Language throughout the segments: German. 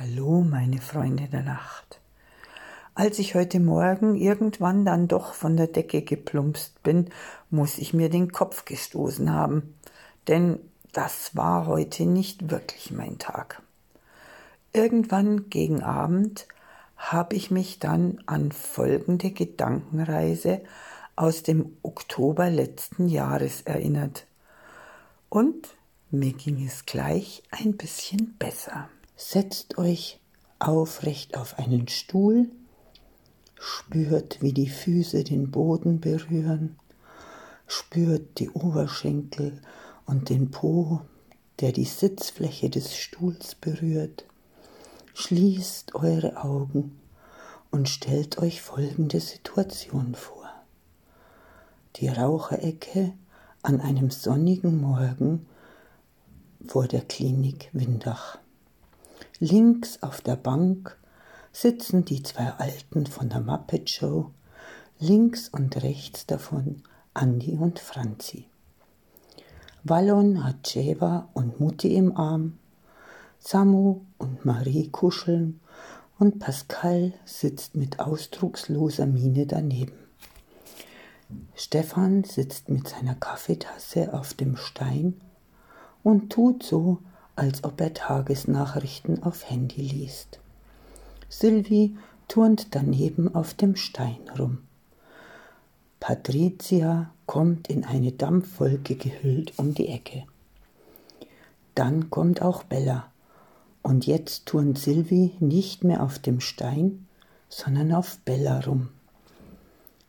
Hallo, meine Freunde der Nacht. Als ich heute Morgen irgendwann dann doch von der Decke geplumpst bin, muss ich mir den Kopf gestoßen haben, denn das war heute nicht wirklich mein Tag. Irgendwann gegen Abend habe ich mich dann an folgende Gedankenreise aus dem Oktober letzten Jahres erinnert. Und mir ging es gleich ein bisschen besser. Setzt euch aufrecht auf einen Stuhl, spürt, wie die Füße den Boden berühren, spürt die Oberschenkel und den Po, der die Sitzfläche des Stuhls berührt. Schließt eure Augen und stellt euch folgende Situation vor. Die Raucherecke an einem sonnigen Morgen vor der Klinik Windach. Links auf der Bank sitzen die zwei Alten von der Muppet Show, links und rechts davon Andi und Franzi. Wallon hat Ceva und Mutti im Arm, Samu und Marie kuscheln und Pascal sitzt mit ausdrucksloser Miene daneben. Stefan sitzt mit seiner Kaffeetasse auf dem Stein und tut so, als ob er Tagesnachrichten auf Handy liest. Sylvie turnt daneben auf dem Stein rum. Patricia kommt in eine Dampfwolke gehüllt um die Ecke. Dann kommt auch Bella, und jetzt turnt Sylvie nicht mehr auf dem Stein, sondern auf Bella rum.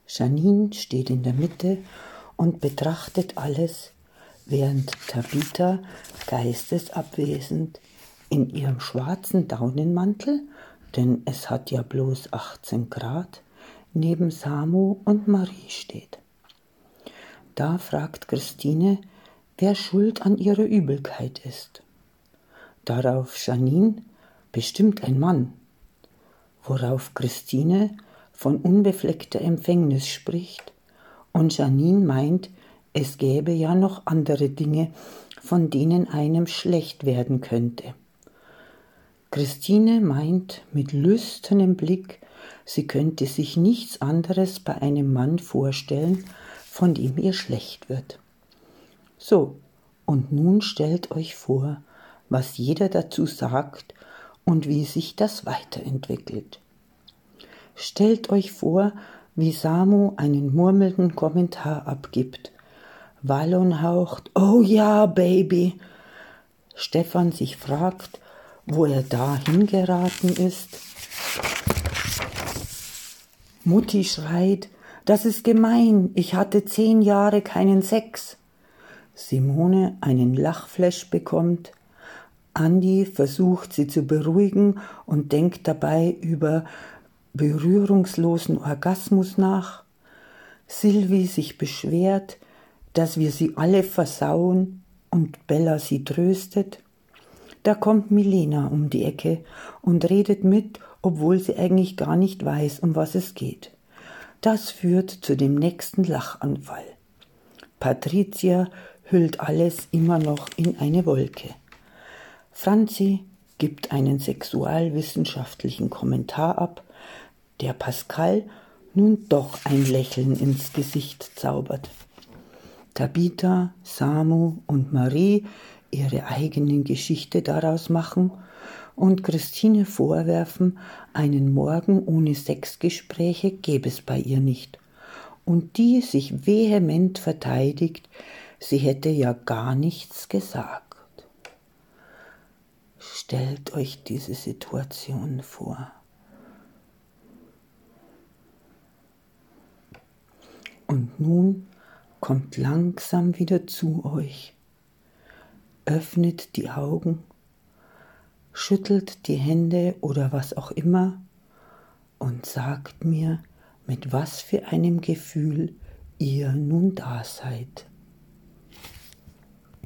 Janine steht in der Mitte und betrachtet alles, während Tabitha geistesabwesend in ihrem schwarzen Daunenmantel, denn es hat ja bloß 18 Grad, neben Samu und Marie steht. Da fragt Christine, wer schuld an ihrer Übelkeit ist. Darauf Janine, bestimmt ein Mann. Worauf Christine von unbefleckter Empfängnis spricht und Janine meint, es gäbe ja noch andere Dinge, von denen einem schlecht werden könnte. Christine meint mit lüsternem Blick, sie könnte sich nichts anderes bei einem Mann vorstellen, von dem ihr schlecht wird. So, und nun stellt euch vor, was jeder dazu sagt und wie sich das weiterentwickelt. Stellt euch vor, wie Samu einen murmelnden Kommentar abgibt Wallon haucht, oh ja, Baby. Stefan sich fragt, wo er da hingeraten ist. Mutti schreit, das ist gemein, ich hatte zehn Jahre keinen Sex. Simone einen Lachflash bekommt. Andi versucht sie zu beruhigen und denkt dabei über berührungslosen Orgasmus nach. Sylvie sich beschwert, dass wir sie alle versauen und Bella sie tröstet? Da kommt Milena um die Ecke und redet mit, obwohl sie eigentlich gar nicht weiß, um was es geht. Das führt zu dem nächsten Lachanfall. Patricia hüllt alles immer noch in eine Wolke. Franzi gibt einen sexualwissenschaftlichen Kommentar ab, der Pascal nun doch ein Lächeln ins Gesicht zaubert. Tabitha, Samu und Marie ihre eigene Geschichte daraus machen und Christine vorwerfen, einen Morgen ohne Sexgespräche gäbe es bei ihr nicht. Und die sich vehement verteidigt, sie hätte ja gar nichts gesagt. Stellt euch diese Situation vor. Und nun kommt langsam wieder zu euch, öffnet die Augen, schüttelt die Hände oder was auch immer und sagt mir, mit was für einem Gefühl ihr nun da seid.